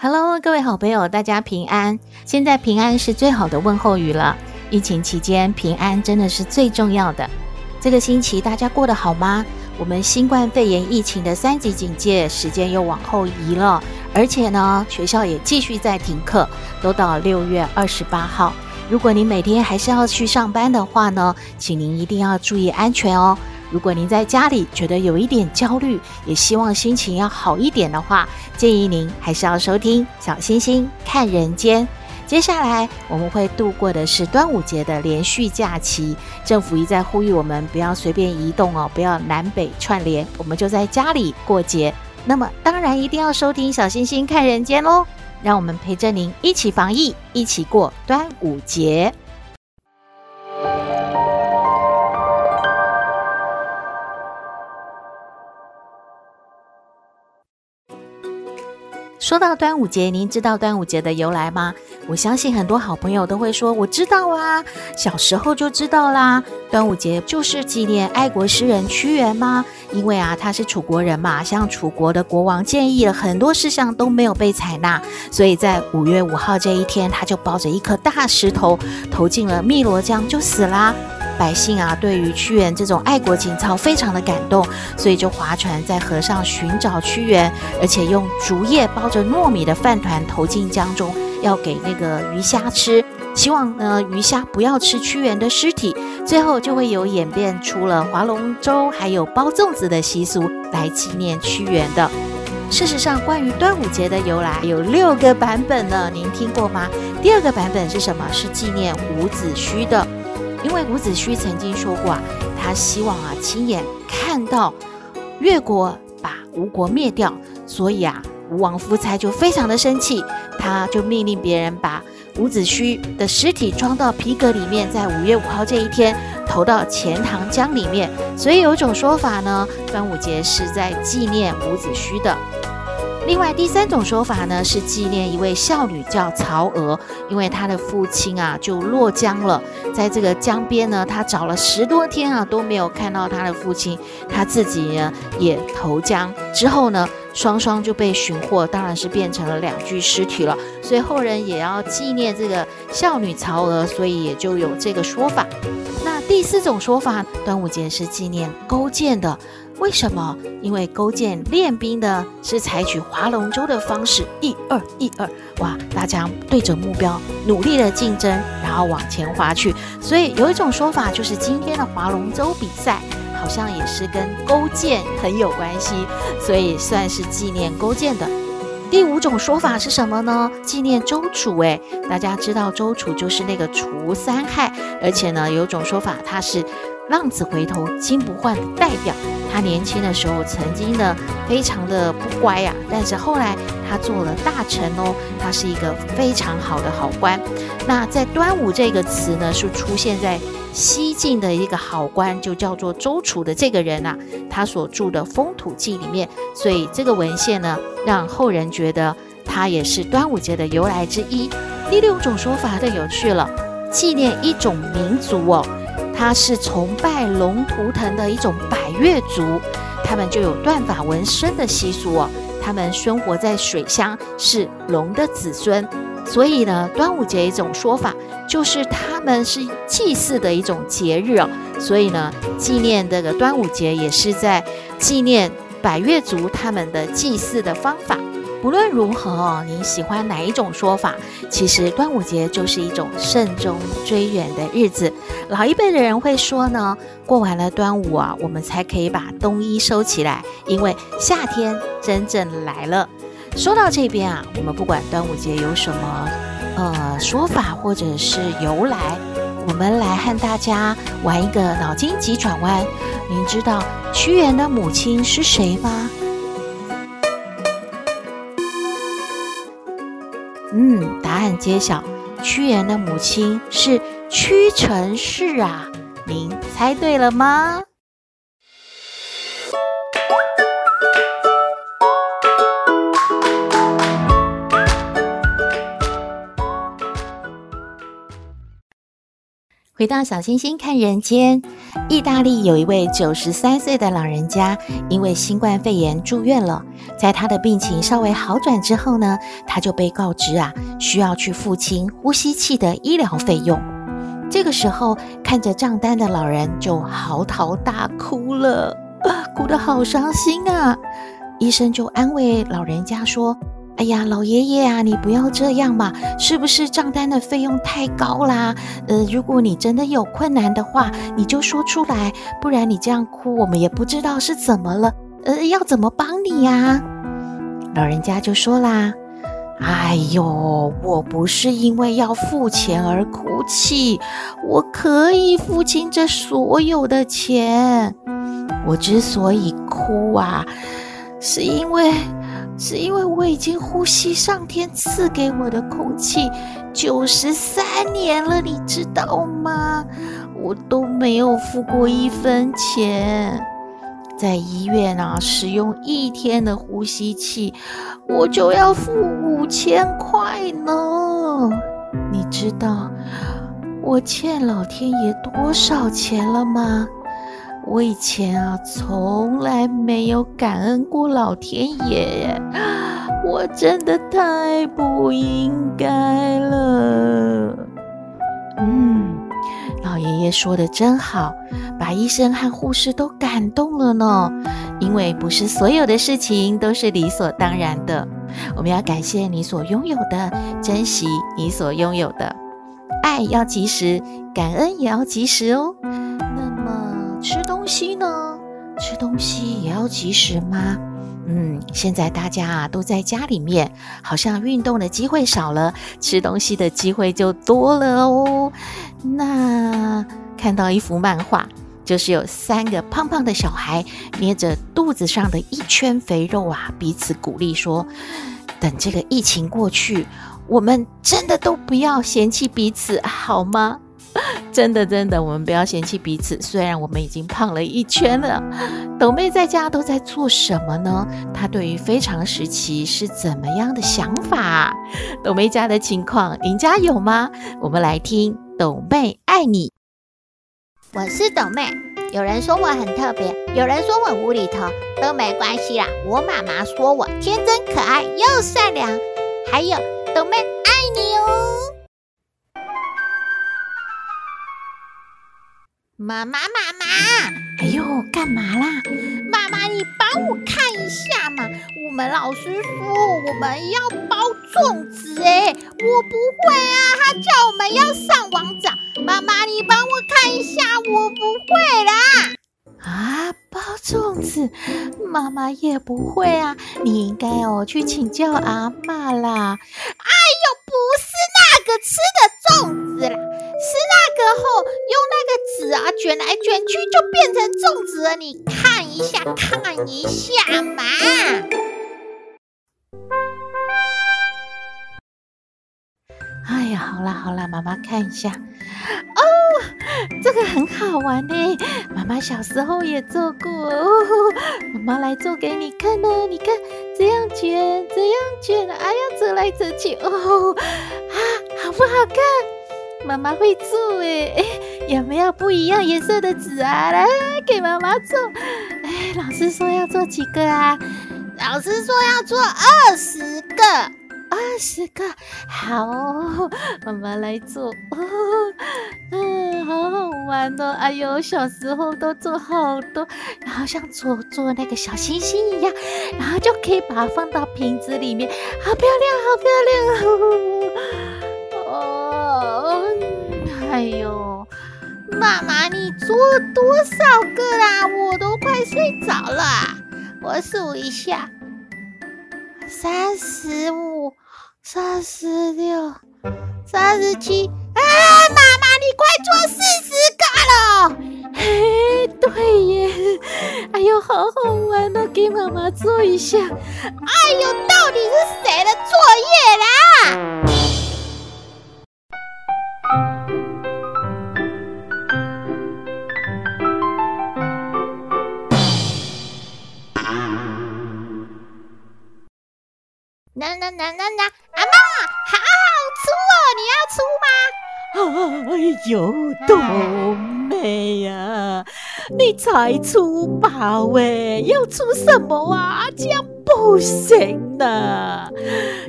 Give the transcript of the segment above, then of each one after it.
Hello，各位好朋友，大家平安。现在平安是最好的问候语了。疫情期间，平安真的是最重要的。这个星期大家过得好吗？我们新冠肺炎疫情的三级警戒时间又往后移了，而且呢，学校也继续在停课，都到六月二十八号。如果您每天还是要去上班的话呢，请您一定要注意安全哦。如果您在家里觉得有一点焦虑，也希望心情要好一点的话，建议您还是要收听《小星星看人间》。接下来我们会度过的是端午节的连续假期，政府一再呼吁我们不要随便移动哦，不要南北串联，我们就在家里过节。那么当然一定要收听《小星星看人间》喽。让我们陪着您一起防疫，一起过端午节。说到端午节，您知道端午节的由来吗？我相信很多好朋友都会说：“我知道啊，小时候就知道啦。”端午节就是纪念爱国诗人屈原吗？因为啊，他是楚国人嘛，向楚国的国王建议了很多事项都没有被采纳，所以在五月五号这一天，他就抱着一颗大石头投进了汨罗江，就死啦。百姓啊，对于屈原这种爱国情操非常的感动，所以就划船在河上寻找屈原，而且用竹叶包着糯米的饭团投进江中，要给那个鱼虾吃，希望呢鱼虾不要吃屈原的尸体。最后就会有演变出了划龙舟还有包粽子的习俗来纪念屈原的。事实上，关于端午节的由来有六个版本呢，您听过吗？第二个版本是什么？是纪念伍子胥的。因为伍子胥曾经说过啊，他希望啊亲眼看到越国把吴国灭掉，所以啊吴王夫差就非常的生气，他就命令别人把伍子胥的尸体装到皮革里面，在五月五号这一天投到钱塘江里面。所以有一种说法呢，端午节是在纪念伍子胥的。另外第三种说法呢，是纪念一位孝女叫曹娥，因为她的父亲啊就落江了，在这个江边呢，她找了十多天啊都没有看到她的父亲，她自己呢也投江之后呢，双双就被寻获，当然是变成了两具尸体了。所以后人也要纪念这个孝女曹娥，所以也就有这个说法。那第四种说法，端午节是纪念勾践的。为什么？因为勾践练兵的是采取划龙舟的方式，一二一二，哇！大家对着目标努力的竞争，然后往前划去。所以有一种说法，就是今天的划龙舟比赛好像也是跟勾践很有关系，所以算是纪念勾践的。第五种说法是什么呢？纪念周楚。诶，大家知道周楚就是那个除三害，而且呢，有种说法他是。浪子回头金不换的代表，他年轻的时候曾经呢非常的不乖呀、但是后来他做了大臣哦，他是一个非常好的好官。那在端午这个词呢，是出现在西晋的一个好官，就叫做周楚的这个人啊，他所著的《风土记》里面，所以这个文献呢，让后人觉得他也是端午节的由来之一。第六种说法更有趣了，纪念一种民族哦。他是崇拜龙图腾的一种百越族，他们就有断发纹身的习俗哦。他们生活在水乡，是龙的子孙，所以呢，端午节一种说法就是他们是祭祀的一种节日哦。所以呢，纪念这个端午节也是在纪念百越族他们的祭祀的方法。不论如何，你喜欢哪一种说法？其实端午节就是一种慎终追远的日子。老一辈的人会说呢，过完了端午啊，我们才可以把冬衣收起来，因为夏天真正来了。说到这边啊，我们不管端午节有什么呃说法或者是由来，我们来和大家玩一个脑筋急转弯。您知道屈原的母亲是谁吗？嗯，答案揭晓，屈原的母亲是屈臣氏啊，您猜对了吗？回到小星星看人间，意大利有一位九十三岁的老人家，因为新冠肺炎住院了。在他的病情稍微好转之后呢，他就被告知啊，需要去付清呼吸器的医疗费用。这个时候，看着账单的老人就嚎啕大哭了，啊哭得好伤心啊！医生就安慰老人家说。哎呀，老爷爷啊，你不要这样嘛！是不是账单的费用太高啦？呃，如果你真的有困难的话，你就说出来，不然你这样哭，我们也不知道是怎么了。呃，要怎么帮你呀？老人家就说啦：“哎呦，我不是因为要付钱而哭泣，我可以付清这所有的钱。我之所以哭啊，是因为……”是因为我已经呼吸上天赐给我的空气九十三年了，你知道吗？我都没有付过一分钱，在医院啊，使用一天的呼吸器，我就要付五千块呢。你知道我欠老天爷多少钱了吗？我以前啊，从来没有感恩过老天爷，我真的太不应该了。嗯，老爷爷说的真好，把医生和护士都感动了呢。因为不是所有的事情都是理所当然的，我们要感谢你所拥有的，珍惜你所拥有的，爱要及时，感恩也要及时哦。吃东西呢？吃东西也要及时吗？嗯，现在大家啊都在家里面，好像运动的机会少了，吃东西的机会就多了哦。那看到一幅漫画，就是有三个胖胖的小孩捏着肚子上的一圈肥肉啊，彼此鼓励说：“等这个疫情过去，我们真的都不要嫌弃彼此，好吗？” 真的，真的，我们不要嫌弃彼此。虽然我们已经胖了一圈了，斗妹在家都在做什么呢？她对于非常时期是怎么样的想法？斗妹家的情况，您家有吗？我们来听斗妹爱你。我是斗妹，有人说我很特别，有人说我无厘头，都没关系啦。我妈妈说我天真可爱又善良，还有斗妹爱你哦。妈妈，妈妈，哎呦，干嘛啦？妈妈，你帮我看一下嘛。我们老师说我们要包粽子，哎，我不会啊。他叫我们要上网找。妈妈，你帮我看一下，我不会啦。啊，包粽子，妈妈也不会啊。你应该哦去请教阿嬷啦。哎呦，不是那个吃的粽子啦。是那个后用那纸啊卷来卷去就变成粽子了，你看一下看一下嘛。哎呀，好啦好啦，妈妈看一下。哦，这个很好玩呢，妈妈小时候也做过哦。妈妈来做给你看呢，你看这样卷，这样卷，哎呀，折来折去哦，啊，好不好看？妈妈会做诶，有没有不一样颜色的纸啊？来给妈妈做。哎，老师说要做几个啊？老师说要做二十个，二十个。好，妈妈来做。哦，嗯，好好玩哦。哎呦，小时候都做好多，然后像做做那个小星星一样，然后就可以把它放到瓶子里面，好漂亮，好漂亮。哦，妈妈，你做多少个啦？我都快睡着了。我数一下，三十五、三十六、三十七。哎，妈妈，你快做四十个了。嘿，对耶。哎呦，好好玩哦，给妈妈做一下。啊才出宝哎，要出什么啊？这样不行的。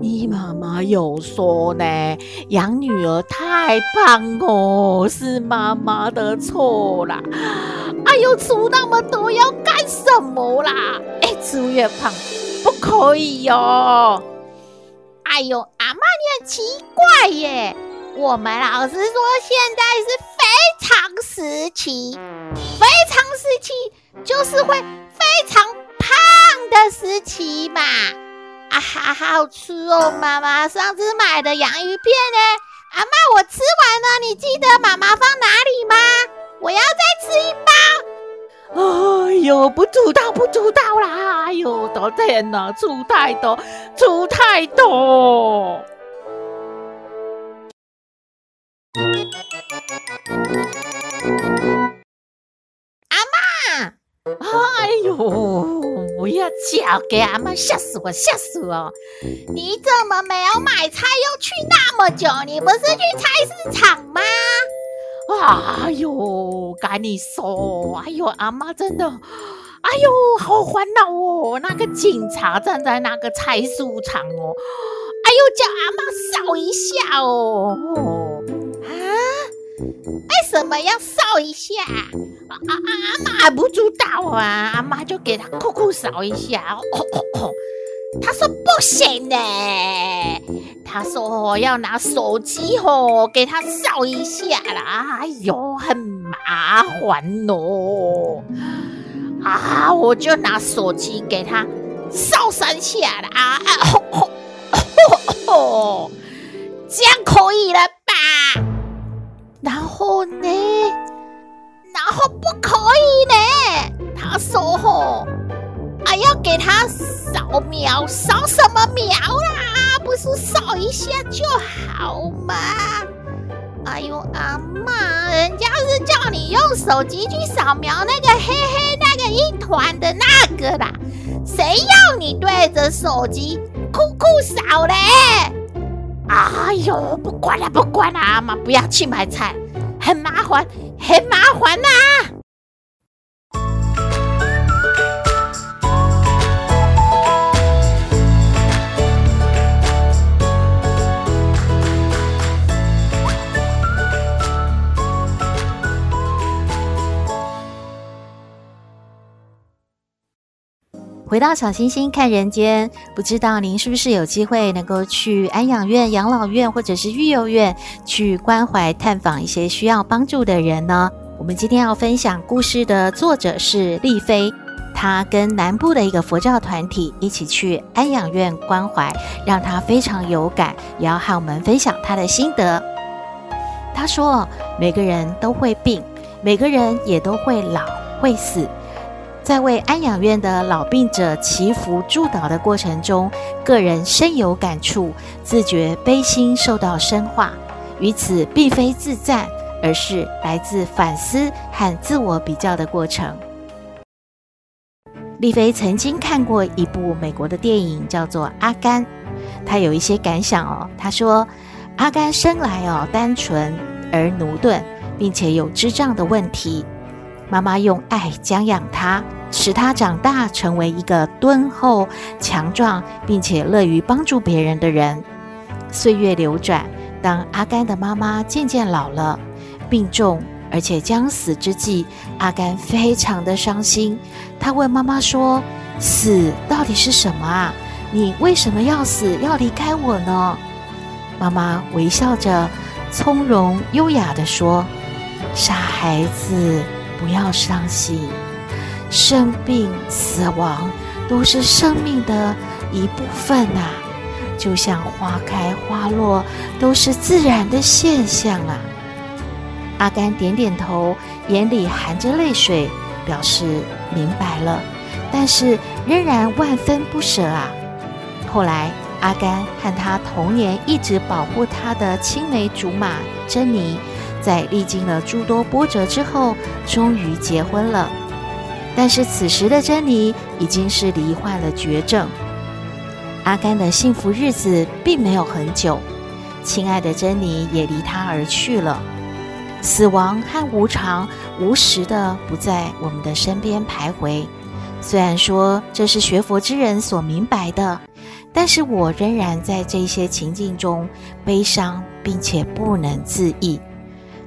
你妈妈有说呢，养女儿太胖哦，是妈妈的错啦。哎呦，出那么多要干什么啦？哎，出越胖不可以哟、哦。哎呦，阿妈你很奇怪耶！我们老师说现在是常时期，非常时期就是会非常胖的时期嘛。啊，好好吃哦，妈妈上次买的洋芋片呢？阿妈我吃完了，你记得妈妈放哪里吗？我要再吃一包。哎呦，不知道，不知道啦！哎呦，的天哪，出太多，出太多！不要叫，给阿妈吓死我，吓死我！你怎么没有买菜，又去那么久？你不是去菜市场吗？哎呦，赶紧说！哎呦，阿妈真的，哎呦，好烦恼哦！那个警察站在那个菜市场哦，哎呦，叫阿妈扫一下哦！为什么要扫一下？啊啊啊！阿妈不知道啊，阿妈就给他酷酷扫一下。哦哦哦他说不行呢，他说要拿手机吼给他扫一下啦，哎呦，很麻烦哦。啊，我就拿手机给他扫三下啦，啊，吼吼吼吼，这样可以了？然后呢？然后不可以呢？他说吼。还要给他扫描，扫什么描啦？不是扫一下就好吗？哎呦，阿妈，人家是叫你用手机去扫描那个黑黑那个一团的那个啦，谁要你对着手机酷酷扫嘞？哎呦，不管了，不管了，阿妈不要去买菜，很麻烦，很麻烦呐、啊。回到小星星看人间，不知道您是不是有机会能够去安养院、养老院或者是育幼院去关怀探访一些需要帮助的人呢？我们今天要分享故事的作者是丽菲，她跟南部的一个佛教团体一起去安养院关怀，让她非常有感，也要和我们分享她的心得。她说：“每个人都会病，每个人也都会老、会死。”在为安养院的老病者祈福祝祷的过程中，个人深有感触，自觉悲心受到深化。于此并非自赞，而是来自反思和自我比较的过程。丽菲曾经看过一部美国的电影，叫做《阿甘》，她有一些感想哦。她说：“阿甘生来哦单纯而駑钝，并且有智障的问题。”妈妈用爱将养他，使他长大成为一个敦厚、强壮，并且乐于帮助别人的人。岁月流转，当阿甘的妈妈渐渐老了，病重，而且将死之际，阿甘非常的伤心。他问妈妈说：“死到底是什么啊？你为什么要死，要离开我呢？”妈妈微笑着，从容优雅地说：“傻孩子。”不要伤心，生病、死亡都是生命的一部分啊，就像花开花落都是自然的现象啊。阿甘点点头，眼里含着泪水，表示明白了，但是仍然万分不舍啊。后来，阿甘和他童年一直保护他的青梅竹马珍妮。在历经了诸多波折之后，终于结婚了。但是此时的珍妮已经是罹患了绝症。阿甘的幸福日子并没有很久，亲爱的珍妮也离他而去了。死亡和无常无时的不在我们的身边徘徊。虽然说这是学佛之人所明白的，但是我仍然在这些情境中悲伤，并且不能自抑。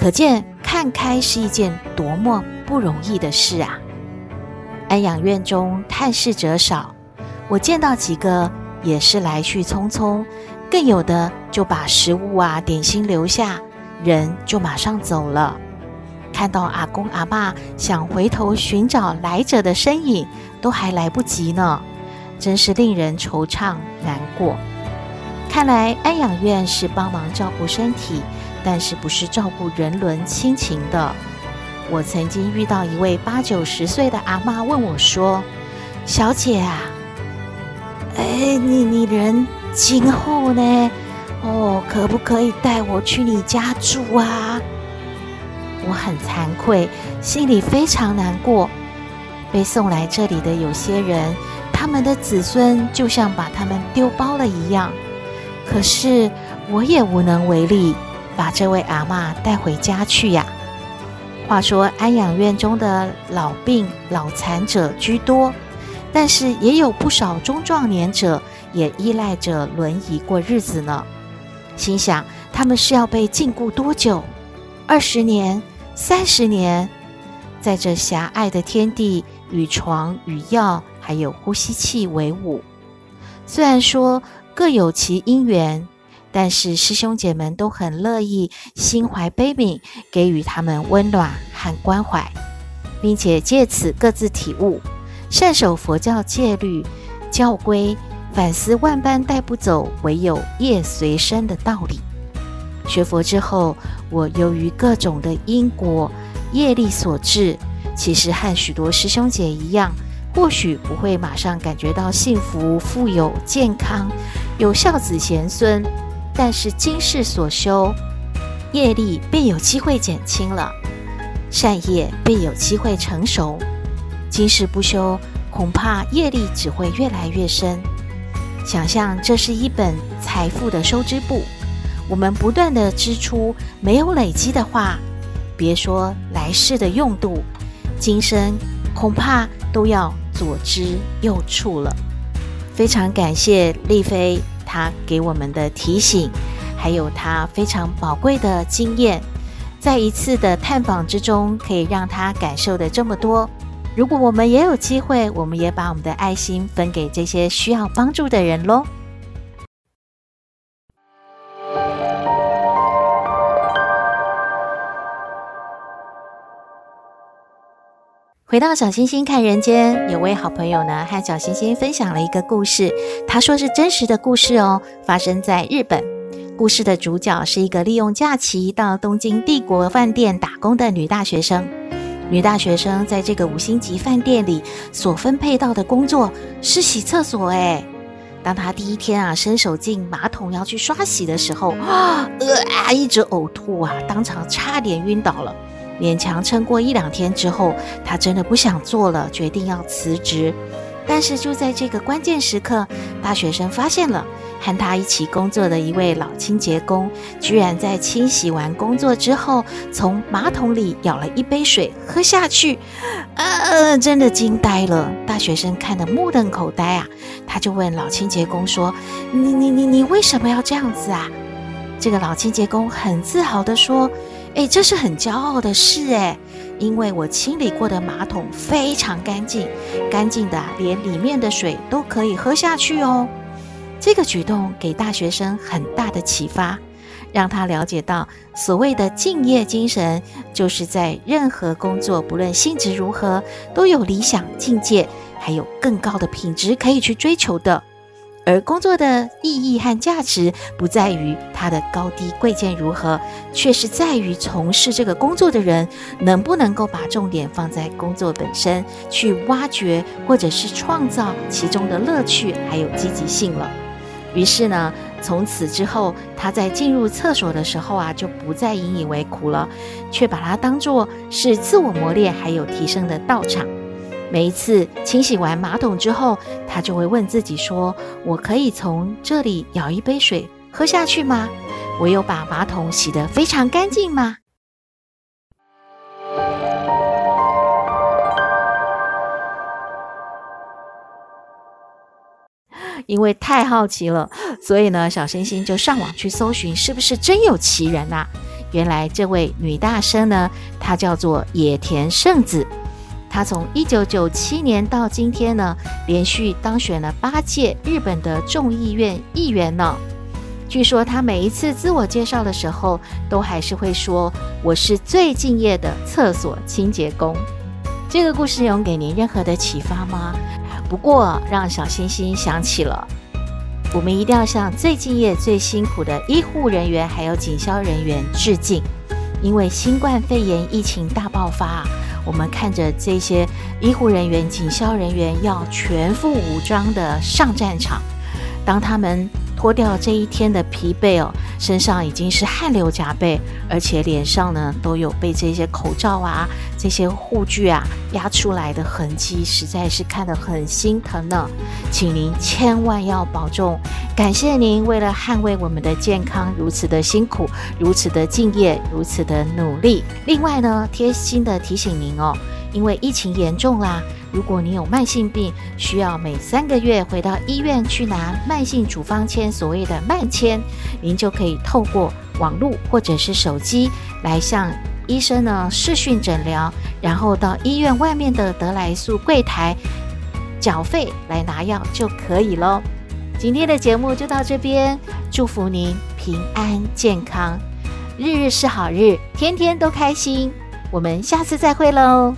可见看开是一件多么不容易的事啊！安养院中探视者少，我见到几个也是来去匆匆，更有的就把食物啊、点心留下，人就马上走了。看到阿公阿嬷想回头寻找来者的身影，都还来不及呢，真是令人惆怅难过。看来安养院是帮忙照顾身体，但是不是照顾人伦亲情的。我曾经遇到一位八九十岁的阿妈问我说：“小姐啊，哎，你你人今后呢？哦，可不可以带我去你家住啊？”我很惭愧，心里非常难过。被送来这里的有些人，他们的子孙就像把他们丢包了一样。可是我也无能为力，把这位阿嬷带回家去呀。话说安养院中的老病老残者居多，但是也有不少中壮年者也依赖着轮椅过日子呢。心想他们是要被禁锢多久？二十年？三十年，在这狭隘的天地，与床与药还有呼吸器为伍。虽然说各有其因缘，但是师兄姐们都很乐意，心怀悲悯，给予他们温暖和关怀，并且借此各自体悟，善守佛教戒律教规，反思万般带不走，唯有业随身的道理。学佛之后，我由于各种的因果业力所致，其实和许多师兄姐一样，或许不会马上感觉到幸福、富有、健康、有孝子贤孙，但是今世所修业力便有机会减轻了，善业便有机会成熟。今世不修，恐怕业力只会越来越深。想象这是一本财富的收支簿。我们不断的支出，没有累积的话，别说来世的用度，今生恐怕都要左支右绌了。非常感谢丽妃他给我们的提醒，还有他非常宝贵的经验，在一次的探访之中，可以让他感受的这么多。如果我们也有机会，我们也把我们的爱心分给这些需要帮助的人喽。回到小星星看人间，有位好朋友呢，和小星星分享了一个故事。他说是真实的故事哦，发生在日本。故事的主角是一个利用假期到东京帝国饭店打工的女大学生。女大学生在这个五星级饭店里所分配到的工作是洗厕所。诶，当她第一天啊，伸手进马桶要去刷洗的时候，啊，呃啊，一直呕吐啊，当场差点晕倒了。勉强撑过一两天之后，他真的不想做了，决定要辞职。但是就在这个关键时刻，大学生发现了和他一起工作的一位老清洁工，居然在清洗完工作之后，从马桶里舀了一杯水喝下去。呃，真的惊呆了，大学生看得目瞪口呆啊！他就问老清洁工说：“你你你你为什么要这样子啊？”这个老清洁工很自豪地说。诶，这是很骄傲的事诶，因为我清理过的马桶非常干净，干净的连里面的水都可以喝下去哦。这个举动给大学生很大的启发，让他了解到所谓的敬业精神，就是在任何工作，不论性质如何，都有理想境界，还有更高的品质可以去追求的。而工作的意义和价值不在于它的高低贵贱如何，却是在于从事这个工作的人能不能够把重点放在工作本身，去挖掘或者是创造其中的乐趣还有积极性了。于是呢，从此之后，他在进入厕所的时候啊，就不再引以为苦了，却把它当作是自我磨练还有提升的道场。每一次清洗完马桶之后，他就会问自己说：“我可以从这里舀一杯水喝下去吗？我有把马桶洗得非常干净吗？”因为太好奇了，所以呢，小星星就上网去搜寻，是不是真有其人呐？原来这位女大生呢，她叫做野田圣子。他从一九九七年到今天呢，连续当选了八届日本的众议院议员呢。据说他每一次自我介绍的时候，都还是会说：“我是最敬业的厕所清洁工。”这个故事有给您任何的启发吗？不过，让小星星想起了，我们一定要向最敬业、最辛苦的医护人员还有警消人员致敬。因为新冠肺炎疫情大爆发，我们看着这些医护人员、警消人员要全副武装的上战场，当他们脱掉这一天的疲惫哦，身上已经是汗流浃背，而且脸上呢都有被这些口罩啊、这些护具啊压出来的痕迹，实在是看得很心疼呢。请您千万要保重，感谢您为了捍卫我们的健康如此的辛苦、如此的敬业、如此的努力。另外呢，贴心的提醒您哦，因为疫情严重啦。如果你有慢性病，需要每三个月回到医院去拿慢性处方签，所谓的慢签，您就可以透过网络或者是手机来向医生呢视讯诊疗，然后到医院外面的得来速柜台缴费来拿药就可以喽。今天的节目就到这边，祝福您平安健康，日日是好日，天天都开心。我们下次再会喽。